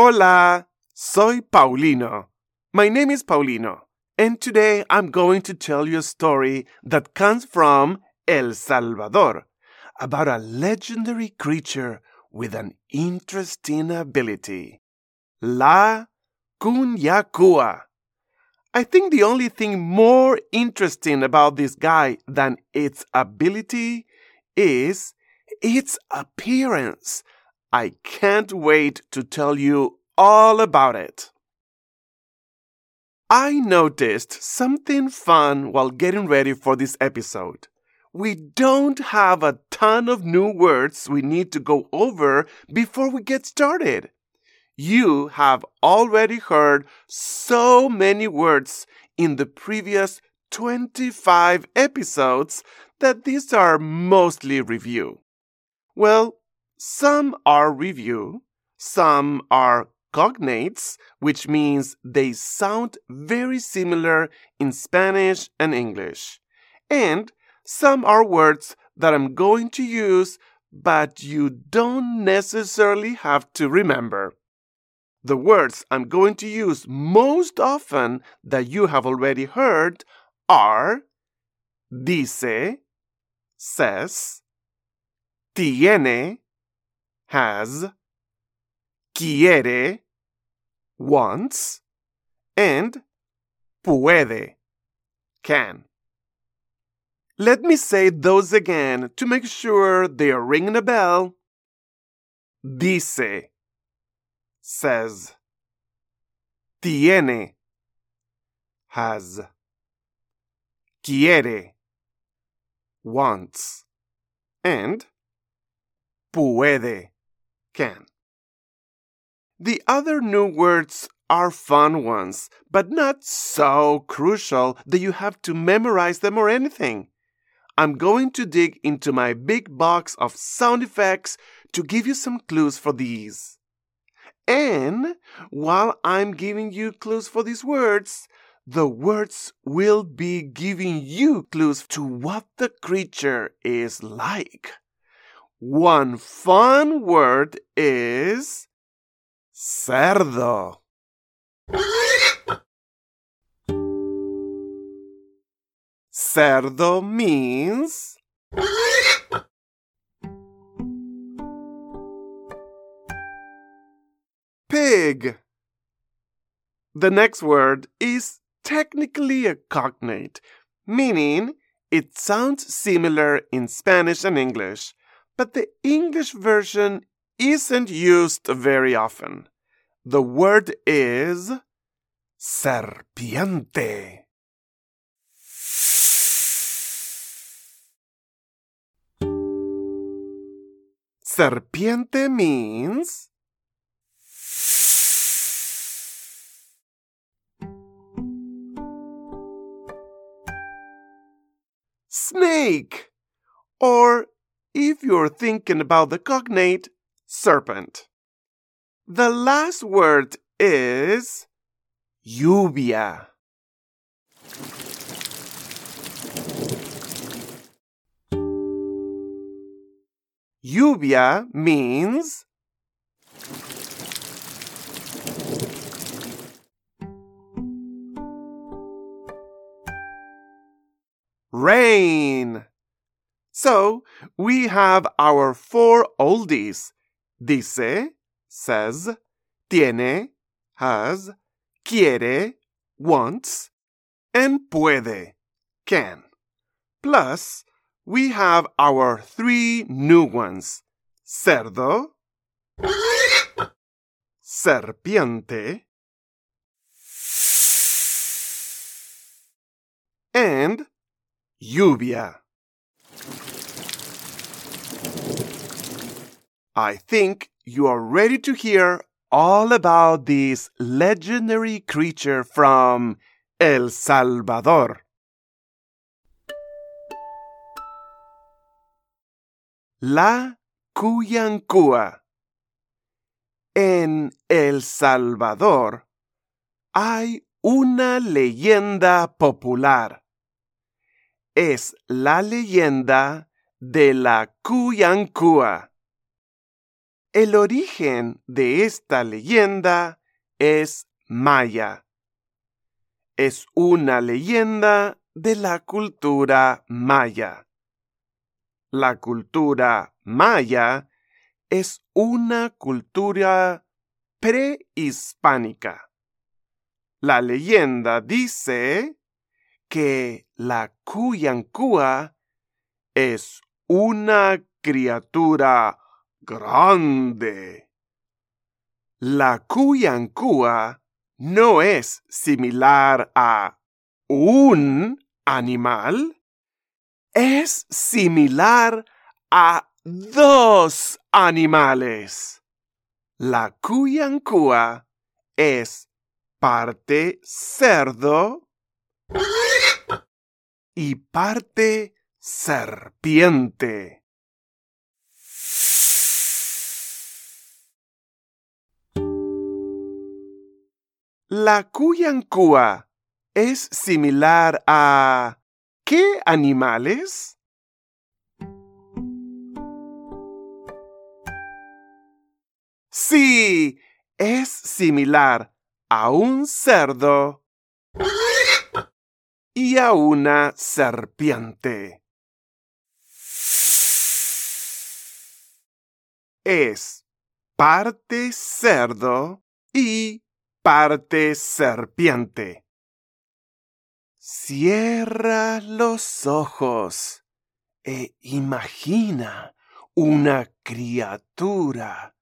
Hola, soy Paulino. My name is Paulino, and today I'm going to tell you a story that comes from El Salvador about a legendary creature with an interesting ability. La Cunyacua. I think the only thing more interesting about this guy than its ability is its appearance. I can't wait to tell you all about it. I noticed something fun while getting ready for this episode. We don't have a ton of new words we need to go over before we get started. You have already heard so many words in the previous 25 episodes that these are mostly review. Well, some are review, some are cognates, which means they sound very similar in Spanish and English. And some are words that I'm going to use, but you don't necessarily have to remember. The words I'm going to use most often that you have already heard are dice, says, tiene, has, quiere, wants, and puede, can. Let me say those again to make sure they are ringing a bell. Dice, says, tiene, has, quiere, wants, and puede, can. The other new words are fun ones, but not so crucial that you have to memorize them or anything. I'm going to dig into my big box of sound effects to give you some clues for these. And while I'm giving you clues for these words, the words will be giving you clues to what the creature is like. One fun word is cerdo. Cerdo means pig. The next word is technically a cognate, meaning it sounds similar in Spanish and English, but the English version isn't used very often. The word is serpiente. Serpiente means snake. Or if you're thinking about the cognate, serpent. The last word is lluvia. Lluvia means rain. So we have our four oldies. Dice, says, tiene, has, quiere, wants, and puede, can. Plus, we have our three new ones cerdo, serpiente, and lluvia. I think you are ready to hear all about this legendary creature from El Salvador. La Cuyancúa. En El Salvador hay una leyenda popular. Es la leyenda de la Cuyancúa. El origen de esta leyenda es maya. Es una leyenda de la cultura maya. La cultura maya es una cultura prehispánica. La leyenda dice que la Cuyancúa es una criatura grande. La Cuyancúa no es similar a un animal, es similar a dos animales. La cuyancúa es parte cerdo y parte serpiente. La cuyancúa es similar a ¿qué animales? Sí, es similar a un cerdo y a una serpiente. Es parte cerdo y parte serpiente. Cierra los ojos e imagina una criatura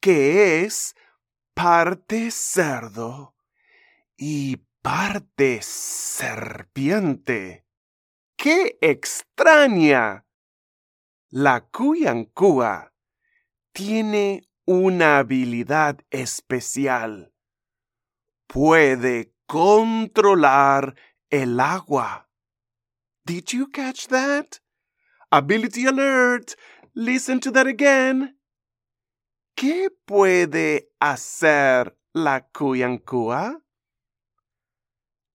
que es parte cerdo y parte serpiente. ¡Qué extraña! La cuyancúa tiene una habilidad especial. Puede controlar el agua. Did you catch that? Ability alert! Listen to that again. ¿Qué puede hacer la cuyancúa?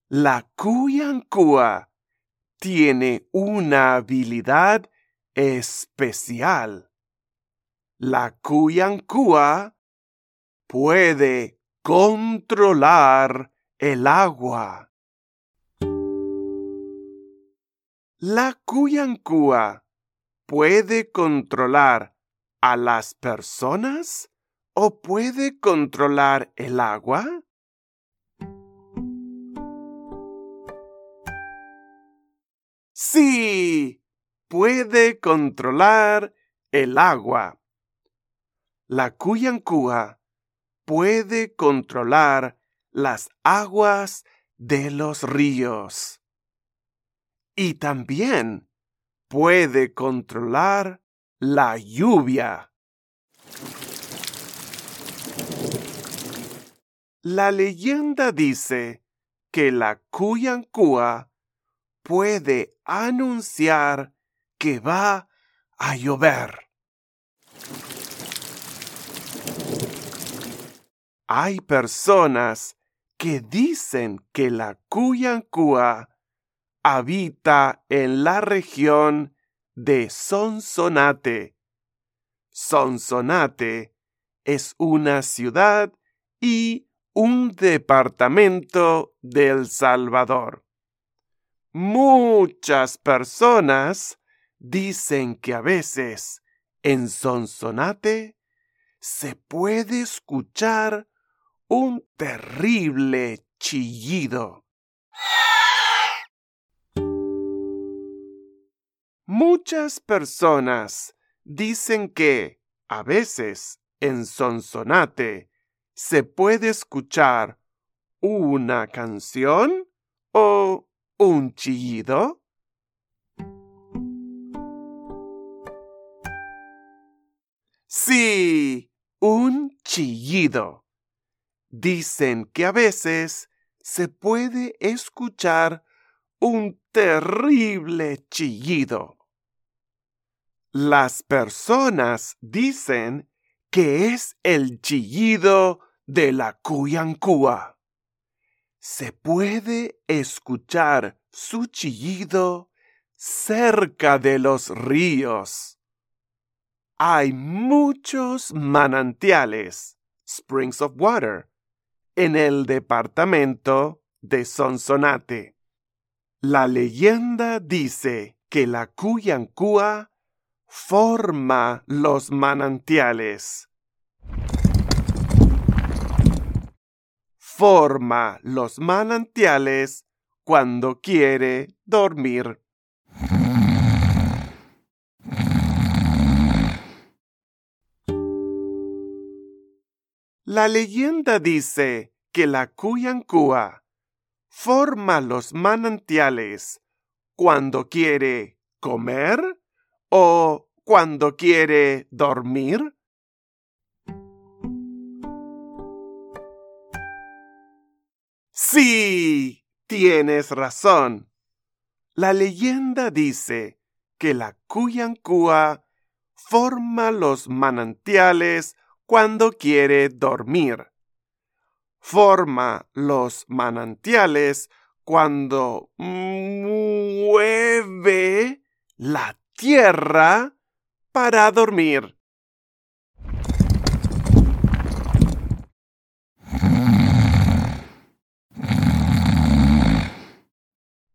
La cuyancúa tiene una habilidad especial. La cuyancúa puede controlar el agua. La cuyancúa puede controlar a las personas o puede controlar el agua? Sí, puede controlar el agua. La cuyancúa puede controlar las aguas de los ríos. Y también puede controlar la lluvia. La leyenda dice que la Cuyancúa puede anunciar que va a llover. Hay personas que dicen que la Cuyancúa habita en la región de Sonsonate. Sonsonate es una ciudad y un departamento del Salvador. Muchas personas dicen que a veces en Sonsonate se puede escuchar un terrible chillido. Muchas personas dicen que a veces en Sonsonate se puede escuchar una canción o un chillido. Sí, un chillido. Dicen que a veces se puede escuchar un terrible chillido. Las personas dicen que es el chillido de la cuyancúa. Se puede escuchar su chillido cerca de los ríos. Hay muchos manantiales, springs of water, en el departamento de Sonsonate. La leyenda dice que la Cuyancúa forma los manantiales. Forma los manantiales cuando quiere dormir. La leyenda dice que la Cuyancúa forma los manantiales cuando quiere comer o cuando quiere dormir. Sí, tienes razón. La leyenda dice que la Cuyancúa forma los manantiales cuando quiere dormir. Forma los manantiales cuando mueve la tierra para dormir.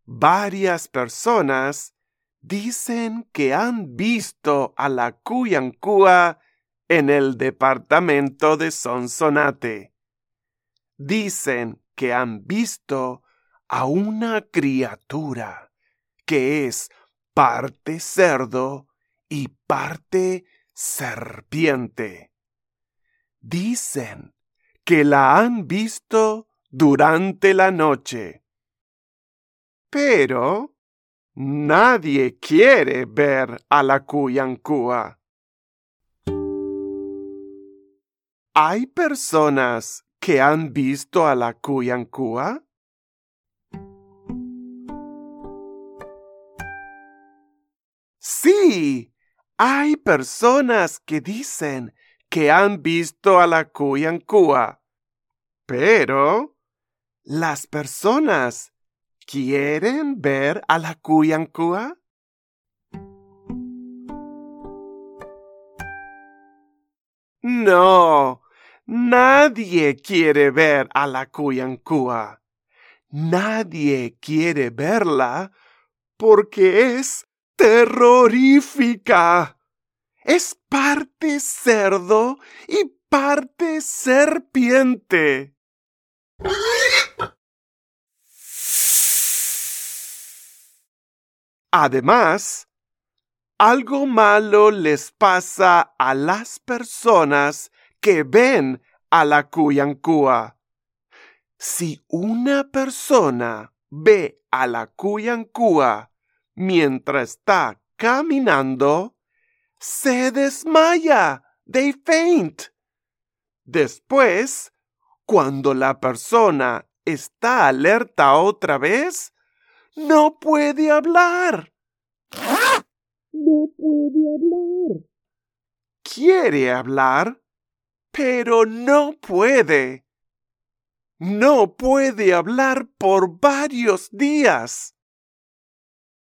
Varias personas dicen que han visto a la Cuyancúa en el departamento de Sonsonate. Dicen que han visto a una criatura que es parte cerdo y parte serpiente. Dicen que la han visto durante la noche. Pero nadie quiere ver a la Cuyancúa. ¿Hay personas que han visto a la Cuyancúa? Sí, hay personas que dicen que han visto a la Cuyancúa. Pero las personas quieren ver a la Cuyancúa. No, nadie quiere ver a la Cuyancúa. Nadie quiere verla porque es terrorífica. Es parte cerdo y parte serpiente. Además, algo malo les pasa a las personas que ven a la Cuyancúa. Si una persona ve a la Cuyancúa mientras está caminando, se desmaya, they faint. Después, cuando la persona está alerta otra vez, no puede hablar no puede hablar. Quiere hablar, pero no puede. No puede hablar por varios días.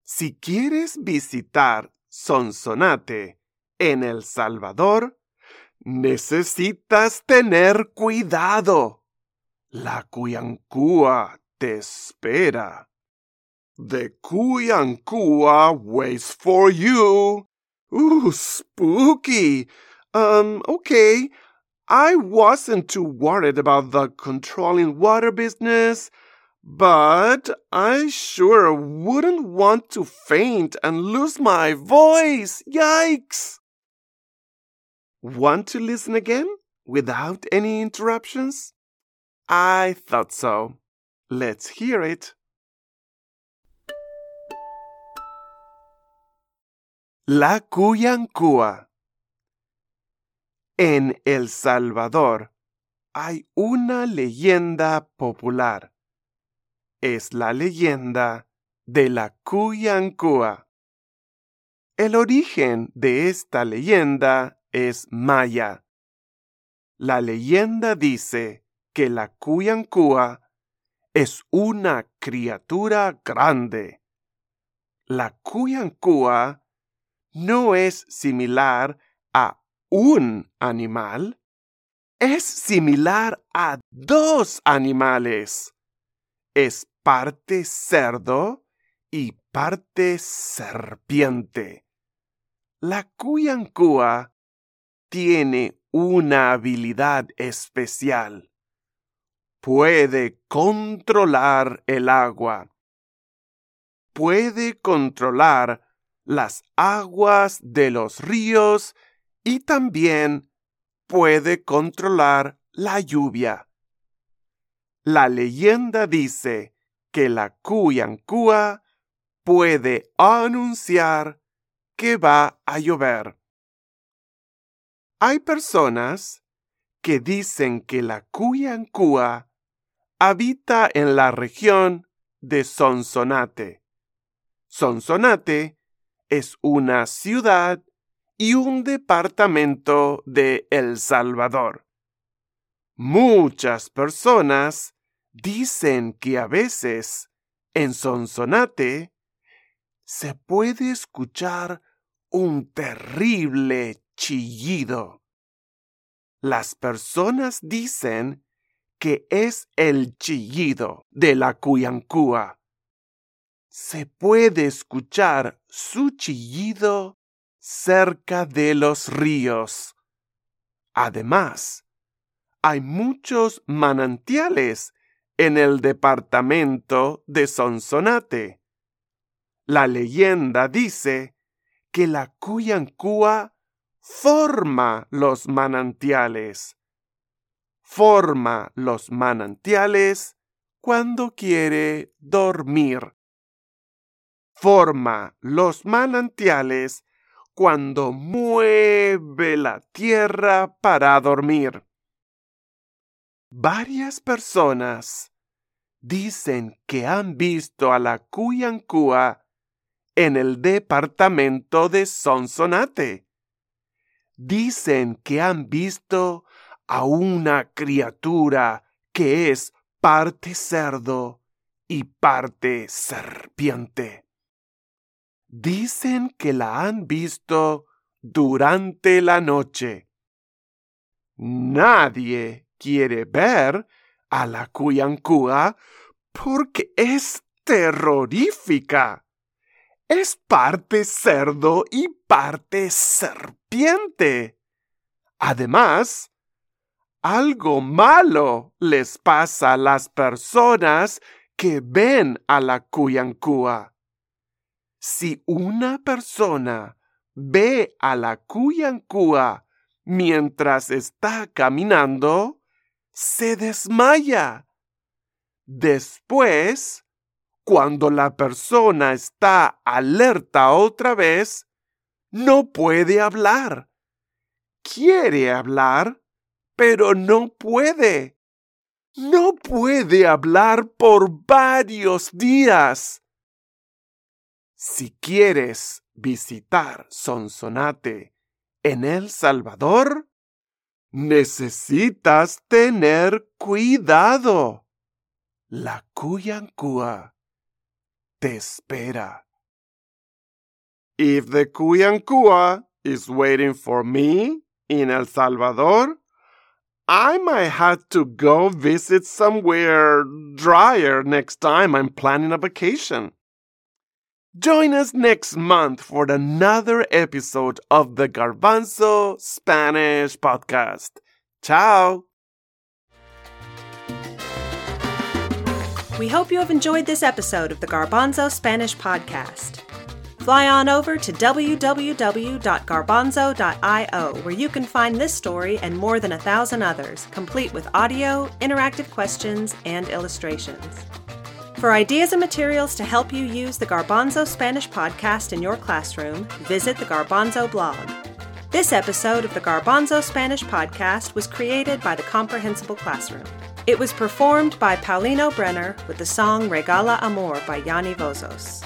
Si quieres visitar Sonsonate en El Salvador, necesitas tener cuidado. La Cuyancúa te espera. The Kuyankua waits for you. Ooh, spooky. Um, okay. I wasn't too worried about the controlling water business, but I sure wouldn't want to faint and lose my voice. Yikes! Want to listen again without any interruptions? I thought so. Let's hear it. La Cuyancúa. En El Salvador hay una leyenda popular. Es la leyenda de la Cuyancúa. El origen de esta leyenda es maya. La leyenda dice que la Cuyancúa es una criatura grande. La Cuyancúa no es similar un animal, es similar a dos animales. Es parte cerdo y parte serpiente. La cuyancúa tiene una habilidad especial. Puede controlar el agua. Puede controlar las aguas de los ríos y también puede controlar la lluvia. La leyenda dice que la Cuyancúa puede anunciar que va a llover. Hay personas que dicen que la Cuyancúa habita en la región de Sonsonate. Sonsonate es una ciudad y un departamento de El Salvador. Muchas personas dicen que a veces en Sonsonate se puede escuchar un terrible chillido. Las personas dicen que es el chillido de la cuyancúa. Se puede escuchar su chillido cerca de los ríos. Además, hay muchos manantiales en el departamento de Sonsonate. La leyenda dice que la Cuyancúa forma los manantiales. Forma los manantiales cuando quiere dormir. Forma los manantiales cuando mueve la tierra para dormir. Varias personas dicen que han visto a la Cuyancúa en el departamento de Sonsonate. Dicen que han visto a una criatura que es parte cerdo y parte serpiente dicen que la han visto durante la noche. Nadie quiere ver a la Cuyancúa porque es terrorífica. Es parte cerdo y parte serpiente. Además, algo malo les pasa a las personas que ven a la Cuyancúa si una persona ve a la cuyancúa mientras está caminando, se desmaya. Después, cuando la persona está alerta otra vez, no puede hablar. Quiere hablar, pero no puede. No puede hablar por varios días. Si quieres visitar Sonsonate en El Salvador, necesitas tener cuidado. La Cuyancúa te espera. If the Cuyancúa is waiting for me in El Salvador, I might have to go visit somewhere drier next time I'm planning a vacation. Join us next month for another episode of the Garbanzo Spanish Podcast. Ciao! We hope you have enjoyed this episode of the Garbanzo Spanish Podcast. Fly on over to www.garbanzo.io where you can find this story and more than a thousand others, complete with audio, interactive questions, and illustrations. For ideas and materials to help you use the Garbanzo Spanish podcast in your classroom, visit the Garbanzo blog. This episode of the Garbanzo Spanish podcast was created by the Comprehensible Classroom. It was performed by Paulino Brenner with the song Regala Amor by Yanni Vozos.